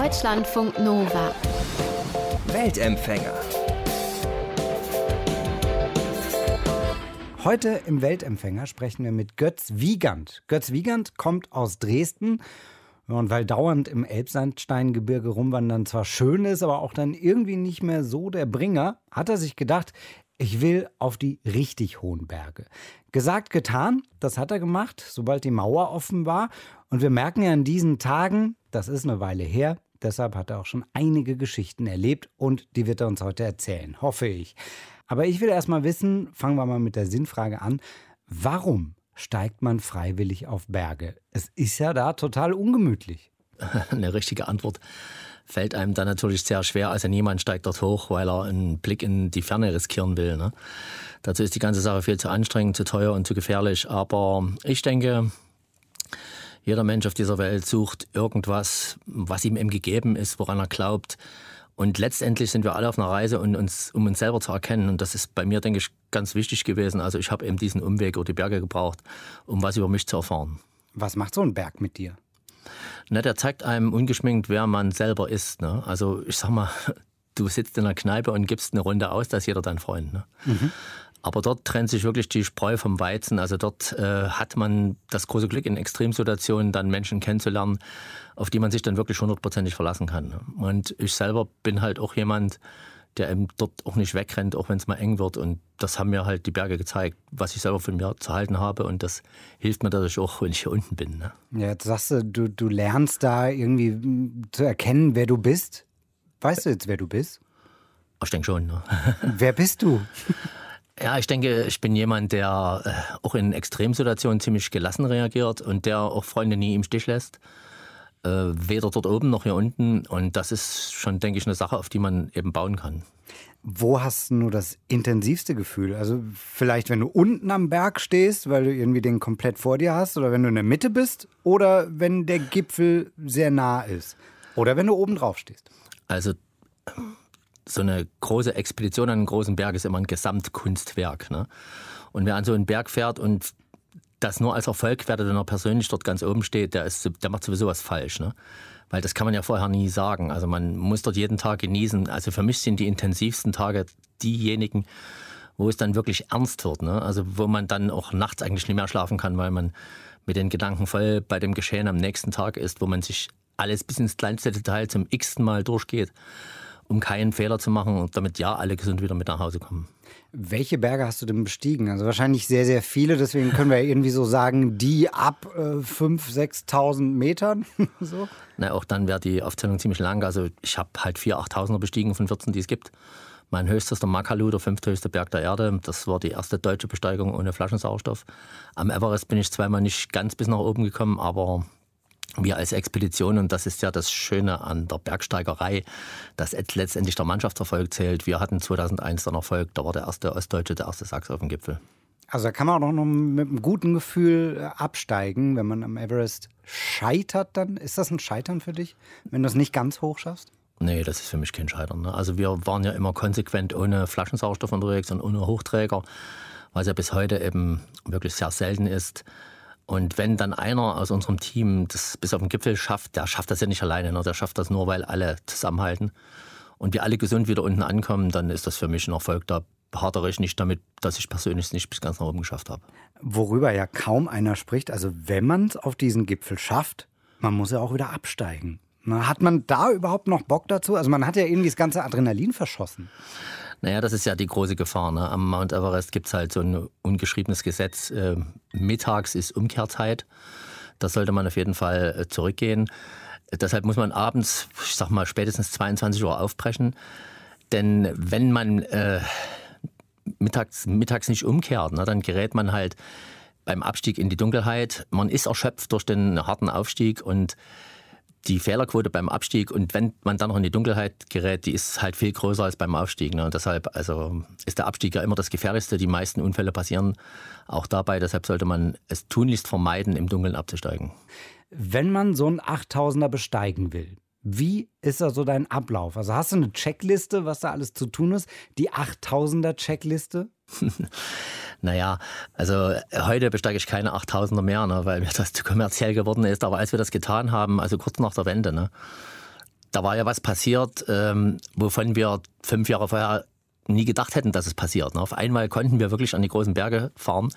Deutschlandfunk Nova. Weltempfänger. Heute im Weltempfänger sprechen wir mit Götz Wiegand. Götz Wiegand kommt aus Dresden. Und weil dauernd im Elbsandsteingebirge rumwandern zwar schön ist, aber auch dann irgendwie nicht mehr so der Bringer, hat er sich gedacht, ich will auf die richtig hohen Berge. Gesagt, getan, das hat er gemacht, sobald die Mauer offen war. Und wir merken ja in diesen Tagen, das ist eine Weile her, deshalb hat er auch schon einige Geschichten erlebt und die wird er uns heute erzählen, hoffe ich. Aber ich will erst mal wissen, fangen wir mal mit der Sinnfrage an, warum steigt man freiwillig auf Berge? Es ist ja da total ungemütlich. Eine richtige Antwort fällt einem dann natürlich sehr schwer. Also niemand steigt dort hoch, weil er einen Blick in die Ferne riskieren will. Ne? Dazu ist die ganze Sache viel zu anstrengend, zu teuer und zu gefährlich. Aber ich denke, jeder Mensch auf dieser Welt sucht irgendwas, was ihm eben gegeben ist, woran er glaubt. Und letztendlich sind wir alle auf einer Reise, um uns, um uns selber zu erkennen. Und das ist bei mir, denke ich, ganz wichtig gewesen. Also ich habe eben diesen Umweg über die Berge gebraucht, um was über mich zu erfahren. Was macht so ein Berg mit dir? Na, der zeigt einem ungeschminkt, wer man selber ist. Ne? Also ich sag mal, du sitzt in einer Kneipe und gibst eine Runde aus, da ist jeder dein Freund. Ne? Mhm. Aber dort trennt sich wirklich die Spreu vom Weizen. Also dort äh, hat man das große Glück, in Extremsituationen dann Menschen kennenzulernen, auf die man sich dann wirklich hundertprozentig verlassen kann. Und ich selber bin halt auch jemand, der eben dort auch nicht wegrennt, auch wenn es mal eng wird. Und das haben mir halt die Berge gezeigt, was ich selber von mir zu halten habe. Und das hilft mir dadurch auch, wenn ich hier unten bin. Ne? Ja, jetzt sagst du, du, du lernst da irgendwie hm, zu erkennen, wer du bist. Weißt du jetzt, wer du bist? Ich denke schon. Ne? Wer bist du? Ja, ich denke, ich bin jemand, der äh, auch in Extremsituationen ziemlich gelassen reagiert und der auch Freunde nie im Stich lässt. Äh, weder dort oben noch hier unten. Und das ist schon, denke ich, eine Sache, auf die man eben bauen kann. Wo hast du nur das intensivste Gefühl? Also vielleicht, wenn du unten am Berg stehst, weil du irgendwie den komplett vor dir hast, oder wenn du in der Mitte bist, oder wenn der Gipfel sehr nah ist, oder wenn du oben drauf stehst. Also so eine große Expedition an einem großen Berg ist immer ein Gesamtkunstwerk. Ne? Und wer an so einen Berg fährt und das nur als Erfolg wertet, wenn er persönlich dort ganz oben steht, der, ist, der macht sowieso was falsch. Ne? Weil das kann man ja vorher nie sagen. Also man muss dort jeden Tag genießen. Also für mich sind die intensivsten Tage diejenigen, wo es dann wirklich ernst wird. Ne? Also wo man dann auch nachts eigentlich nicht mehr schlafen kann, weil man mit den Gedanken voll bei dem Geschehen am nächsten Tag ist, wo man sich alles bis ins kleinste Detail zum x-ten Mal durchgeht um keinen Fehler zu machen und damit ja alle gesund wieder mit nach Hause kommen. Welche Berge hast du denn bestiegen? Also wahrscheinlich sehr, sehr viele. Deswegen können wir irgendwie so sagen, die ab äh, 5.000, 6.000 Metern. so. Na, auch dann wäre die Aufzählung ziemlich lang. Also ich habe halt vier 8.000er bestiegen von 14, die es gibt. Mein höchstes der Makalu, der fünfthöchste Berg der Erde. Das war die erste deutsche Besteigung ohne Flaschensauerstoff. Am Everest bin ich zweimal nicht ganz bis nach oben gekommen, aber wir als Expedition, und das ist ja das Schöne an der Bergsteigerei, dass letztendlich der Mannschaftserfolg zählt. Wir hatten 2001 den Erfolg, da war der erste Ostdeutsche, der erste Sachs auf dem Gipfel. Also da kann man auch noch mit einem guten Gefühl äh, absteigen, wenn man am Everest scheitert dann. Ist das ein Scheitern für dich, wenn du es nicht ganz hoch schaffst? Nee, das ist für mich kein Scheitern. Ne? Also wir waren ja immer konsequent ohne Flaschensauerstoff unterwegs und ohne Hochträger, was ja bis heute eben wirklich sehr selten ist. Und wenn dann einer aus unserem Team das bis auf den Gipfel schafft, der schafft das ja nicht alleine, ne? der schafft das nur, weil alle zusammenhalten und wir alle gesund wieder unten ankommen, dann ist das für mich ein Erfolg. Da hadere ich nicht damit, dass ich persönlich nicht bis ganz nach oben geschafft habe. Worüber ja kaum einer spricht, also wenn man es auf diesen Gipfel schafft, man muss ja auch wieder absteigen. Hat man da überhaupt noch Bock dazu? Also man hat ja irgendwie das ganze Adrenalin verschossen. Naja, das ist ja die große Gefahr. Ne? Am Mount Everest gibt es halt so ein ungeschriebenes Gesetz. Äh, mittags ist Umkehrzeit. Da sollte man auf jeden Fall äh, zurückgehen. Deshalb muss man abends, ich sag mal, spätestens 22 Uhr aufbrechen. Denn wenn man äh, mittags, mittags nicht umkehrt, ne, dann gerät man halt beim Abstieg in die Dunkelheit. Man ist erschöpft durch den harten Aufstieg und die Fehlerquote beim Abstieg und wenn man dann noch in die Dunkelheit gerät, die ist halt viel größer als beim Aufstieg. Ne? Und deshalb also ist der Abstieg ja immer das Gefährlichste. Die meisten Unfälle passieren auch dabei. Deshalb sollte man es tunlichst vermeiden, im Dunkeln abzusteigen. Wenn man so einen 8000er besteigen will, wie ist da so dein Ablauf? Also hast du eine Checkliste, was da alles zu tun ist? Die 8000er Checkliste? Naja, also heute besteige ich keine 8000er mehr, ne, weil mir das zu kommerziell geworden ist. Aber als wir das getan haben, also kurz nach der Wende, ne, da war ja was passiert, ähm, wovon wir fünf Jahre vorher nie gedacht hätten, dass es passiert. Ne? Auf einmal konnten wir wirklich an die großen Berge fahren.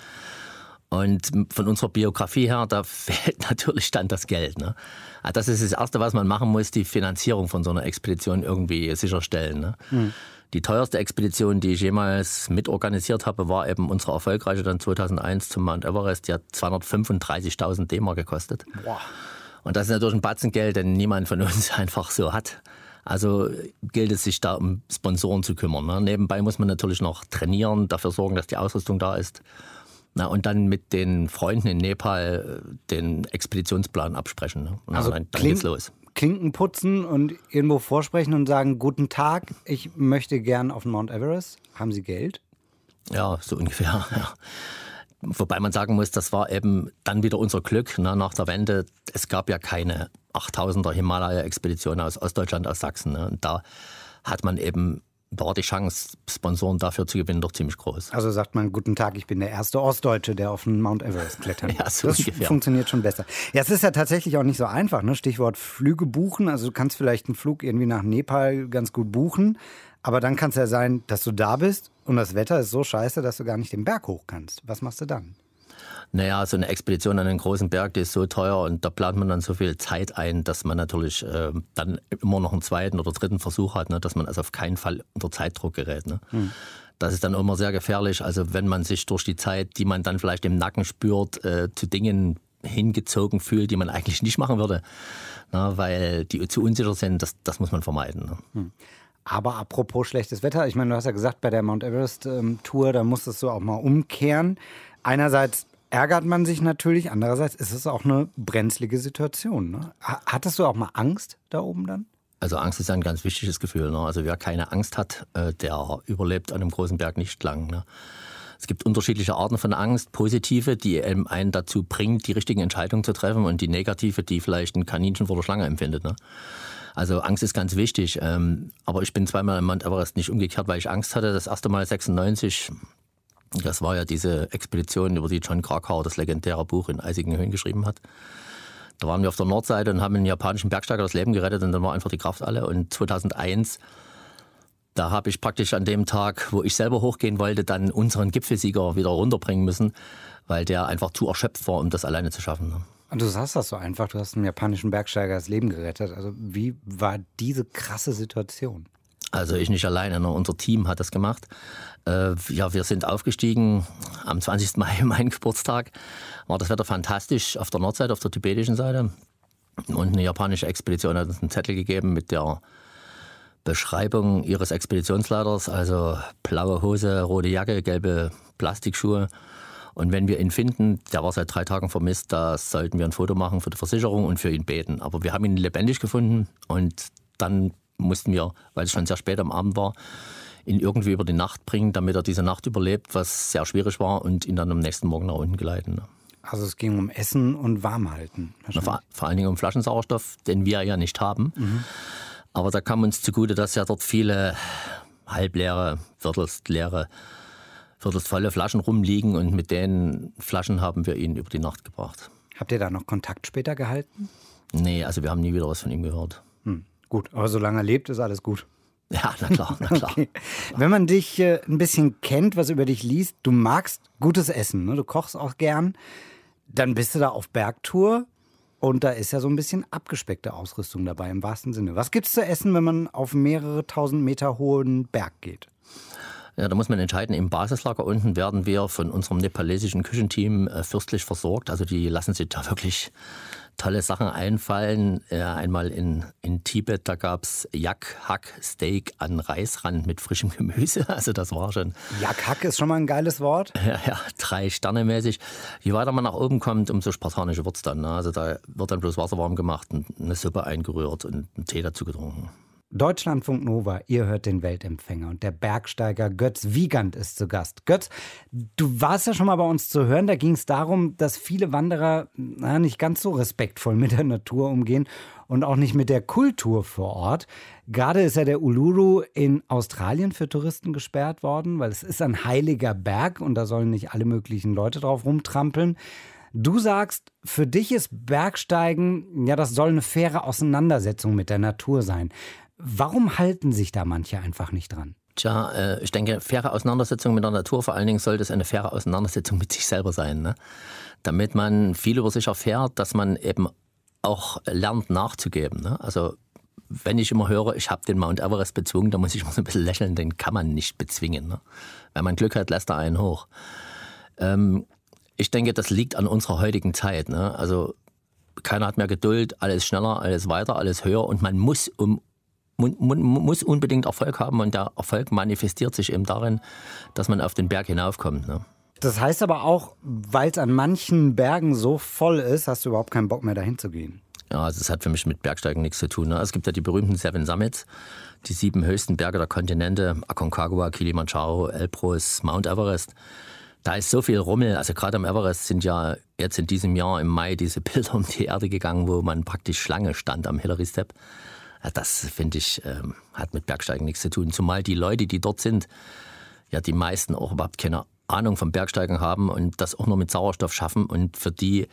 Und von unserer Biografie her, da fehlt natürlich dann das Geld. Ne? Ah, das ist das Erste, was man machen muss, die Finanzierung von so einer Expedition irgendwie sicherstellen. Ne? Mhm. Die teuerste Expedition, die ich jemals mitorganisiert habe, war eben unsere erfolgreiche dann 2001 zum Mount Everest. Die hat 235.000 D-Mark gekostet. Boah. Und das ist natürlich ein Batzengeld, den niemand von uns einfach so hat. Also gilt es sich da um Sponsoren zu kümmern. Ne? Nebenbei muss man natürlich noch trainieren, dafür sorgen, dass die Ausrüstung da ist. Na, und dann mit den Freunden in Nepal äh, den Expeditionsplan absprechen. Ne? Und also dann, dann geht's los. Klinken putzen und irgendwo vorsprechen und sagen, guten Tag, ich möchte gern auf den Mount Everest. Haben Sie Geld? Ja, so ungefähr. Ja. Wobei man sagen muss, das war eben dann wieder unser Glück ne, nach der Wende. Es gab ja keine 8000er Himalaya-Expedition aus Ostdeutschland, aus Sachsen. Ne. Und da hat man eben war die Chance, Sponsoren dafür zu gewinnen, doch ziemlich groß. Also sagt man, guten Tag, ich bin der erste Ostdeutsche, der auf den Mount Everest klettern ja, so Das ungefähr. funktioniert schon besser. Ja, es ist ja tatsächlich auch nicht so einfach. Ne? Stichwort Flüge buchen. Also du kannst vielleicht einen Flug irgendwie nach Nepal ganz gut buchen. Aber dann kann es ja sein, dass du da bist und das Wetter ist so scheiße, dass du gar nicht den Berg hoch kannst. Was machst du dann? Naja, so eine Expedition an einen großen Berg, die ist so teuer und da plant man dann so viel Zeit ein, dass man natürlich äh, dann immer noch einen zweiten oder dritten Versuch hat, ne, dass man also auf keinen Fall unter Zeitdruck gerät. Ne. Hm. Das ist dann immer sehr gefährlich. Also wenn man sich durch die Zeit, die man dann vielleicht im Nacken spürt, äh, zu Dingen hingezogen fühlt, die man eigentlich nicht machen würde, ne, weil die zu unsicher sind, das, das muss man vermeiden. Ne. Hm. Aber apropos schlechtes Wetter, ich meine, du hast ja gesagt, bei der Mount Everest ähm, Tour, da musstest du auch mal umkehren. Einerseits ärgert man sich natürlich, andererseits ist es auch eine brenzlige Situation. Ne? Hattest du auch mal Angst da oben dann? Also Angst ist ein ganz wichtiges Gefühl. Ne? Also wer keine Angst hat, äh, der überlebt an einem großen Berg nicht lang. Ne? Es gibt unterschiedliche Arten von Angst, positive, die einen dazu bringt, die richtigen Entscheidungen zu treffen und die negative, die vielleicht ein Kaninchen vor der Schlange empfindet. Ne? Also Angst ist ganz wichtig. Ähm, aber ich bin zweimal im Mount Everest nicht umgekehrt, weil ich Angst hatte. Das erste Mal 96, das war ja diese Expedition, über die John Krakauer das legendäre Buch in eisigen Höhen geschrieben hat. Da waren wir auf der Nordseite und haben einen japanischen Bergsteiger das Leben gerettet und dann war einfach die Kraft alle. Und 2001, da habe ich praktisch an dem Tag, wo ich selber hochgehen wollte, dann unseren Gipfelsieger wieder runterbringen müssen, weil der einfach zu erschöpft war, um das alleine zu schaffen. Und du sagst das so einfach, du hast einem japanischen Bergsteiger das Leben gerettet. Also wie war diese krasse Situation? Also ich nicht alleine, nur unser Team hat das gemacht. Äh, ja, wir sind aufgestiegen am 20. Mai, mein Geburtstag. War das Wetter fantastisch auf der Nordseite, auf der tibetischen Seite. Und eine japanische Expedition hat uns einen Zettel gegeben mit der Beschreibung ihres Expeditionsleiters, also blaue Hose, rote Jacke, gelbe Plastikschuhe und wenn wir ihn finden, der war seit drei Tagen vermisst, da sollten wir ein Foto machen für die Versicherung und für ihn beten. Aber wir haben ihn lebendig gefunden und dann mussten wir, weil es schon sehr spät am Abend war, ihn irgendwie über die Nacht bringen, damit er diese Nacht überlebt, was sehr schwierig war und ihn dann am nächsten Morgen nach unten geleiten. Also es ging um Essen und Warmhalten. Vor, vor, allen Dingen um Flaschensauerstoff, den wir ja nicht haben. Mhm. Aber da kam uns zugute, dass ja dort viele halbleere, viertelstleere viertelsvolle Flaschen rumliegen und mit den Flaschen haben wir ihn über die Nacht gebracht. Habt ihr da noch Kontakt später gehalten? Nee, also wir haben nie wieder was von ihm gehört. Hm, gut, aber solange er lebt, ist alles gut. Ja, na klar, na klar. Okay. Wenn man dich äh, ein bisschen kennt, was über dich liest, du magst gutes Essen, ne? du kochst auch gern, dann bist du da auf Bergtour und da ist ja so ein bisschen abgespeckte Ausrüstung dabei im wahrsten Sinne. Was gibt es zu essen, wenn man auf mehrere tausend Meter hohen Berg geht? Ja, da muss man entscheiden. Im Basislager unten werden wir von unserem nepalesischen Küchenteam äh, fürstlich versorgt. Also die lassen sich da wirklich tolle Sachen einfallen. Äh, einmal in, in Tibet, da gab es Yak-Hack-Steak an Reisrand mit frischem Gemüse. Also das war schon... Yak-Hack ist schon mal ein geiles Wort. Ja, ja, drei Sterne mäßig. Je weiter man nach oben kommt, umso spartanischer wird es dann. Ne? Also da wird dann bloß Wasser warm gemacht, und eine Suppe eingerührt und einen Tee dazu getrunken. Deutschlandfunk Nova, ihr hört den Weltempfänger und der Bergsteiger Götz Wiegand ist zu Gast. Götz, du warst ja schon mal bei uns zu hören, da ging es darum, dass viele Wanderer na, nicht ganz so respektvoll mit der Natur umgehen und auch nicht mit der Kultur vor Ort. Gerade ist ja der Uluru in Australien für Touristen gesperrt worden, weil es ist ein heiliger Berg und da sollen nicht alle möglichen Leute drauf rumtrampeln. Du sagst, für dich ist Bergsteigen, ja, das soll eine faire Auseinandersetzung mit der Natur sein. Warum halten sich da manche einfach nicht dran? Tja, äh, ich denke, faire Auseinandersetzung mit der Natur, vor allen Dingen sollte es eine faire Auseinandersetzung mit sich selber sein. Ne? Damit man viel über sich erfährt, dass man eben auch lernt nachzugeben. Ne? Also wenn ich immer höre, ich habe den Mount Everest bezwungen, dann muss ich immer so ein bisschen lächeln, den kann man nicht bezwingen. Ne? Wenn man Glück hat, lässt er einen hoch. Ähm, ich denke, das liegt an unserer heutigen Zeit. Ne? Also keiner hat mehr Geduld, alles schneller, alles weiter, alles höher und man muss um man, muss unbedingt Erfolg haben und der Erfolg manifestiert sich eben darin, dass man auf den Berg hinaufkommt. Ne? Das heißt aber auch, weil es an manchen Bergen so voll ist, hast du überhaupt keinen Bock mehr dahin zu gehen. Ja, also es hat für mich mit Bergsteigen nichts zu tun. Ne? Es gibt ja die berühmten Seven Summits, die sieben höchsten Berge der Kontinente, Aconcagua, Kilimanjaro, Elbrus, Mount Everest. Da ist so viel Rummel. Also gerade am Everest sind ja jetzt in diesem Jahr im Mai diese Bilder um die Erde gegangen, wo man praktisch Schlange stand am Hillary Step. Das finde ich, ähm, hat mit Bergsteigen nichts zu tun. Zumal die Leute, die dort sind, ja die meisten auch überhaupt keine Ahnung vom Bergsteigen haben und das auch nur mit Sauerstoff schaffen. Und für die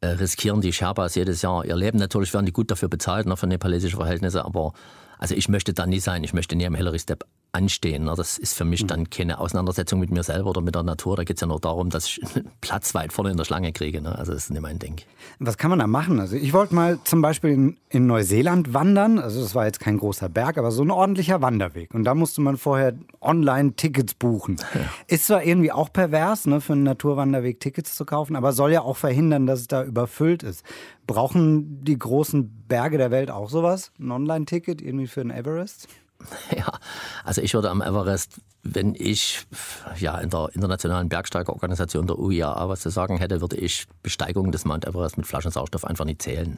äh, riskieren die Sherpas jedes Jahr ihr Leben. Natürlich werden die gut dafür bezahlt, ne, für nepalesische Verhältnisse, aber also ich möchte da nie sein. Ich möchte nie am Hillary Step anstehen. Das ist für mich mhm. dann keine Auseinandersetzung mit mir selber oder mit der Natur. Da geht es ja nur darum, dass ich einen Platz weit vorne in der Schlange kriege. Ne? Also das ist nicht mein Ding. Was kann man da machen? Also ich wollte mal zum Beispiel in, in Neuseeland wandern. Also das war jetzt kein großer Berg, aber so ein ordentlicher Wanderweg. Und da musste man vorher online Tickets buchen. Ja. Ist zwar irgendwie auch pervers, ne, für einen Naturwanderweg Tickets zu kaufen, aber soll ja auch verhindern, dass es da überfüllt ist. Brauchen die großen Berge der Welt auch sowas? Ein Online-Ticket irgendwie für den Everest? Ja, also ich würde am Everest, wenn ich ja in der internationalen Bergsteigerorganisation der UIAA was zu sagen hätte, würde ich Besteigung des Mount Everest mit Flaschensauerstoff einfach nicht zählen.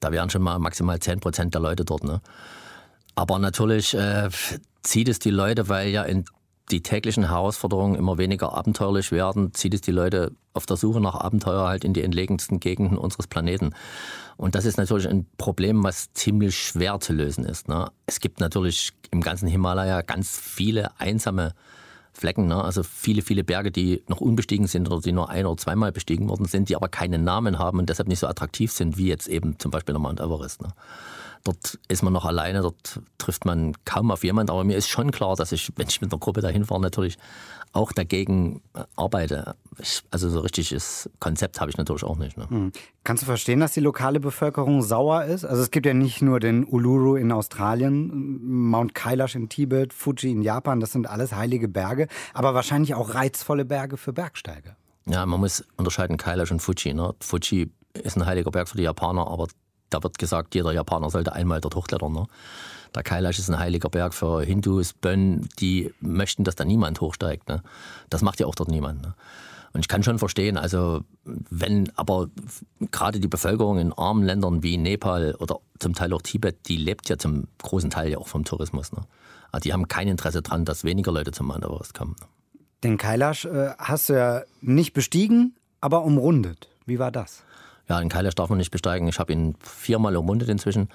Da wären schon mal maximal 10 Prozent der Leute dort. Ne? Aber natürlich äh, zieht es die Leute, weil ja in die täglichen Herausforderungen immer weniger abenteuerlich werden, zieht es die Leute auf der Suche nach Abenteuer halt in die entlegensten Gegenden unseres Planeten. Und das ist natürlich ein Problem, was ziemlich schwer zu lösen ist. Ne? Es gibt natürlich im ganzen Himalaya ganz viele einsame Flecken, ne? also viele, viele Berge, die noch unbestiegen sind oder die nur ein- oder zweimal bestiegen worden sind, die aber keinen Namen haben und deshalb nicht so attraktiv sind wie jetzt eben zum Beispiel der Mount Everest. Ne? Dort ist man noch alleine, dort trifft man kaum auf jemanden. Aber mir ist schon klar, dass ich, wenn ich mit einer Gruppe dahin fahre, natürlich auch dagegen äh, arbeite. Ich, also so richtiges Konzept habe ich natürlich auch nicht. Ne? Mhm. Kannst du verstehen, dass die lokale Bevölkerung sauer ist? Also es gibt ja nicht nur den Uluru in Australien, Mount Kailash in Tibet, Fuji in Japan, das sind alles heilige Berge, aber wahrscheinlich auch reizvolle Berge für Bergsteiger. Ja, man muss unterscheiden Kailash und Fuji. Ne? Fuji ist ein heiliger Berg für die Japaner, aber da wird gesagt, jeder Japaner sollte einmal dort hochklettern. Ne? Der Kailash ist ein heiliger Berg für Hindus, Bön, die möchten, dass da niemand hochsteigt. Ne? Das macht ja auch dort niemand. Ne? Und ich kann schon verstehen, also wenn aber gerade die Bevölkerung in armen Ländern wie Nepal oder zum Teil auch Tibet, die lebt ja zum großen Teil ja auch vom Tourismus. Ne? Also die haben kein Interesse daran, dass weniger Leute zum Everest kommen. Ne? Den Kailash äh, hast du ja nicht bestiegen, aber umrundet. Wie war das? Ja, den Kailash darf man nicht besteigen. Ich habe ihn viermal umrundet inzwischen.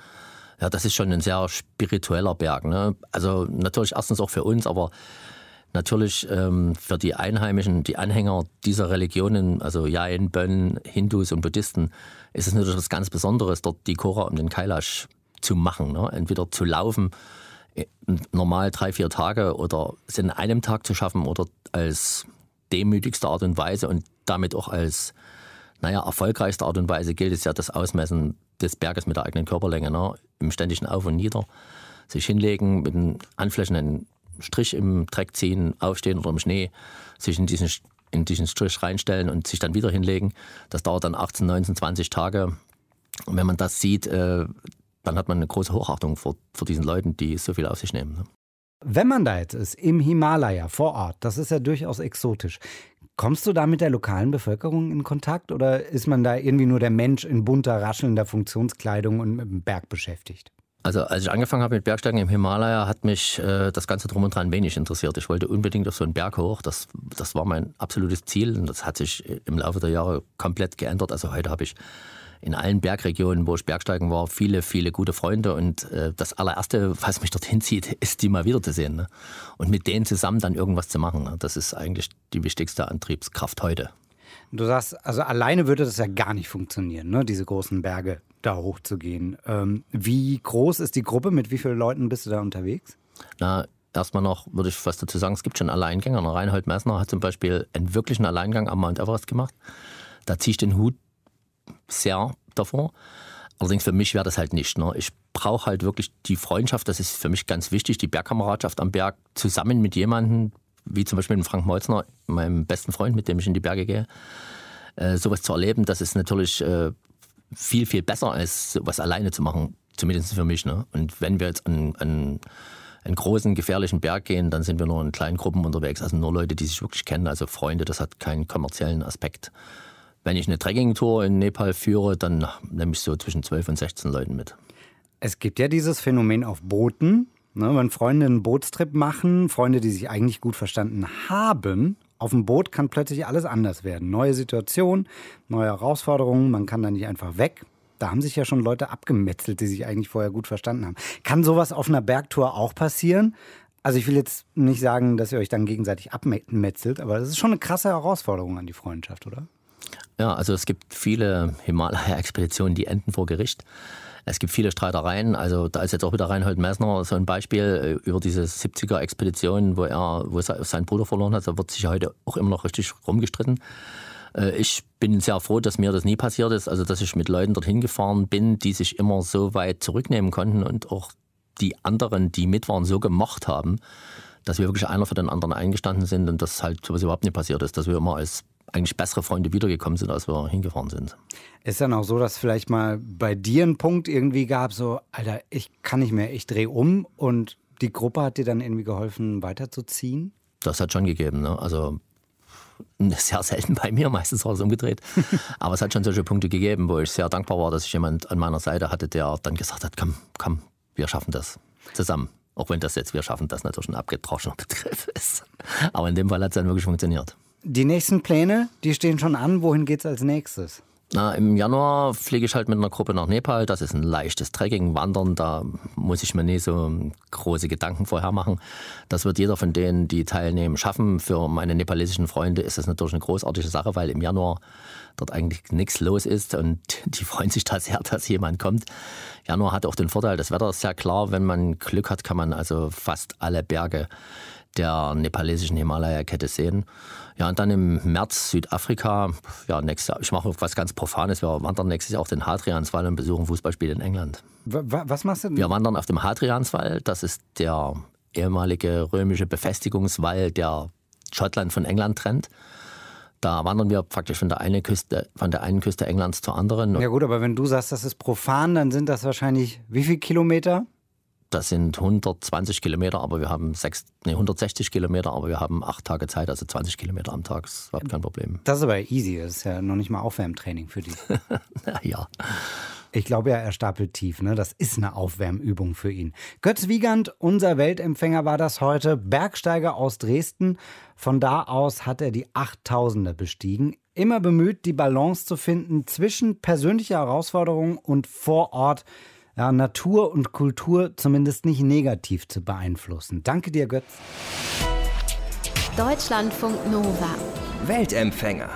Ja, das ist schon ein sehr spiritueller Berg. Ne? Also natürlich erstens auch für uns, aber natürlich ähm, für die Einheimischen, die Anhänger dieser Religionen, also Jain, Bön, Hindus und Buddhisten, ist es natürlich was ganz Besonderes, dort die Chora um den Kailash zu machen. Ne? Entweder zu laufen, äh, normal drei, vier Tage oder es in einem Tag zu schaffen oder als demütigste Art und Weise und damit auch als naja, erfolgreichste Art und Weise gilt es ja das Ausmessen des Berges mit der eigenen Körperlänge, ne? im ständigen Auf und Nieder, sich hinlegen, mit den Anflächen einen Strich im Dreck ziehen, aufstehen oder im Schnee, sich in diesen, in diesen Strich reinstellen und sich dann wieder hinlegen. Das dauert dann 18, 19, 20 Tage. Und wenn man das sieht, äh, dann hat man eine große Hochachtung vor, vor diesen Leuten, die so viel auf sich nehmen. Ne? Wenn man da jetzt ist, im Himalaya vor Ort, das ist ja durchaus exotisch, Kommst du da mit der lokalen Bevölkerung in Kontakt oder ist man da irgendwie nur der Mensch in bunter, raschelnder Funktionskleidung und mit dem Berg beschäftigt? Also als ich angefangen habe mit Bergsteigen im Himalaya, hat mich äh, das Ganze drum und dran wenig interessiert. Ich wollte unbedingt auf so einen Berg hoch. Das, das war mein absolutes Ziel und das hat sich im Laufe der Jahre komplett geändert. Also heute habe ich in allen Bergregionen, wo ich Bergsteigen war, viele, viele gute Freunde. Und äh, das allererste, was mich dorthin zieht, ist, die mal wiederzusehen. Ne? Und mit denen zusammen dann irgendwas zu machen. Ne? Das ist eigentlich die wichtigste Antriebskraft heute. Du sagst, also alleine würde das ja gar nicht funktionieren, ne? diese großen Berge da hochzugehen. Ähm, wie groß ist die Gruppe? Mit wie vielen Leuten bist du da unterwegs? Na, erstmal noch würde ich was dazu sagen, es gibt schon Alleingänger. Reinhold Messner hat zum Beispiel einen wirklichen Alleingang am Mount Everest gemacht. Da ziehe ich den Hut sehr davor. Allerdings für mich wäre das halt nicht. Ne? Ich brauche halt wirklich die Freundschaft, das ist für mich ganz wichtig, die Bergkameradschaft am Berg zusammen mit jemandem, wie zum Beispiel mit Frank Molzner, meinem besten Freund, mit dem ich in die Berge gehe. Äh, sowas zu erleben, das ist natürlich äh, viel, viel besser, als sowas alleine zu machen, zumindest für mich. Ne? Und wenn wir jetzt an, an einen großen, gefährlichen Berg gehen, dann sind wir nur in kleinen Gruppen unterwegs, also nur Leute, die sich wirklich kennen, also Freunde, das hat keinen kommerziellen Aspekt. Wenn ich eine Trekkingtour in Nepal führe, dann nehme ich so zwischen 12 und 16 Leuten mit. Es gibt ja dieses Phänomen auf Booten, ne, wenn Freunde einen Bootstrip machen, Freunde, die sich eigentlich gut verstanden haben, auf dem Boot kann plötzlich alles anders werden. Neue Situation, neue Herausforderungen, man kann da nicht einfach weg. Da haben sich ja schon Leute abgemetzelt, die sich eigentlich vorher gut verstanden haben. Kann sowas auf einer Bergtour auch passieren? Also ich will jetzt nicht sagen, dass ihr euch dann gegenseitig abmetzelt, aber das ist schon eine krasse Herausforderung an die Freundschaft, oder? Ja, also es gibt viele Himalaya-Expeditionen, die enden vor Gericht. Es gibt viele Streitereien. Also da ist jetzt auch wieder Reinhold Messner so ein Beispiel äh, über diese 70er-Expedition, wo er, wo seinen Bruder verloren hat. Da wird sich heute auch immer noch richtig rumgestritten. Äh, ich bin sehr froh, dass mir das nie passiert ist. Also dass ich mit Leuten dorthin gefahren bin, die sich immer so weit zurücknehmen konnten und auch die anderen, die mit waren, so gemocht haben, dass wir wirklich einer für den anderen eingestanden sind und dass halt sowas überhaupt nicht passiert ist, dass wir immer als eigentlich bessere Freunde wiedergekommen sind, als wir hingefahren sind. Ist dann auch so, dass vielleicht mal bei dir ein Punkt irgendwie gab, so, Alter, ich kann nicht mehr, ich drehe um und die Gruppe hat dir dann irgendwie geholfen, weiterzuziehen? Das hat schon gegeben. Ne? Also sehr selten bei mir, meistens war es umgedreht. Aber es hat schon solche Punkte gegeben, wo ich sehr dankbar war, dass ich jemand an meiner Seite hatte, der dann gesagt hat, komm, komm, wir schaffen das zusammen. Auch wenn das jetzt, wir schaffen das natürlich ein abgedroschener Begriff ist. Aber in dem Fall hat es dann wirklich funktioniert. Die nächsten Pläne, die stehen schon an. Wohin geht es als nächstes? Na, Im Januar fliege ich halt mit einer Gruppe nach Nepal. Das ist ein leichtes Trekking, Wandern. Da muss ich mir nie so große Gedanken vorher machen. Das wird jeder von denen, die teilnehmen, schaffen. Für meine nepalesischen Freunde ist das natürlich eine großartige Sache, weil im Januar dort eigentlich nichts los ist und die freuen sich da sehr, dass jemand kommt. Januar hat auch den Vorteil, das Wetter ist sehr klar. Wenn man Glück hat, kann man also fast alle Berge der nepalesischen Himalaya-Kette sehen. Ja, und dann im März Südafrika. Ja, nächstes ich mache was ganz Profanes. Wir wandern nächstes Jahr auf den Hadrianswall und besuchen Fußballspiele in England. Was machst du denn? Wir wandern auf dem Hadrianswall. Das ist der ehemalige römische Befestigungswall, der Schottland von England trennt. Da wandern wir praktisch von der, eine Küste, von der einen Küste Englands zur anderen. Ja gut, aber wenn du sagst, das ist profan, dann sind das wahrscheinlich wie viele Kilometer? Das sind 120 Kilometer, aber wir haben sechs, nee, 160 Kilometer, aber wir haben acht Tage Zeit, also 20 Kilometer am Tag. Das ist überhaupt kein Problem. Das ist aber easy. Das ist ja noch nicht mal Aufwärmtraining für dich. ja. Ich glaube ja, er stapelt tief. Ne? Das ist eine Aufwärmübung für ihn. Götz Wiegand, unser Weltempfänger, war das heute. Bergsteiger aus Dresden. Von da aus hat er die 8000er bestiegen. Immer bemüht, die Balance zu finden zwischen persönlicher Herausforderung und vor Ort ja, Natur und Kultur zumindest nicht negativ zu beeinflussen. Danke dir, Götz. Deutschlandfunk Nova. Weltempfänger.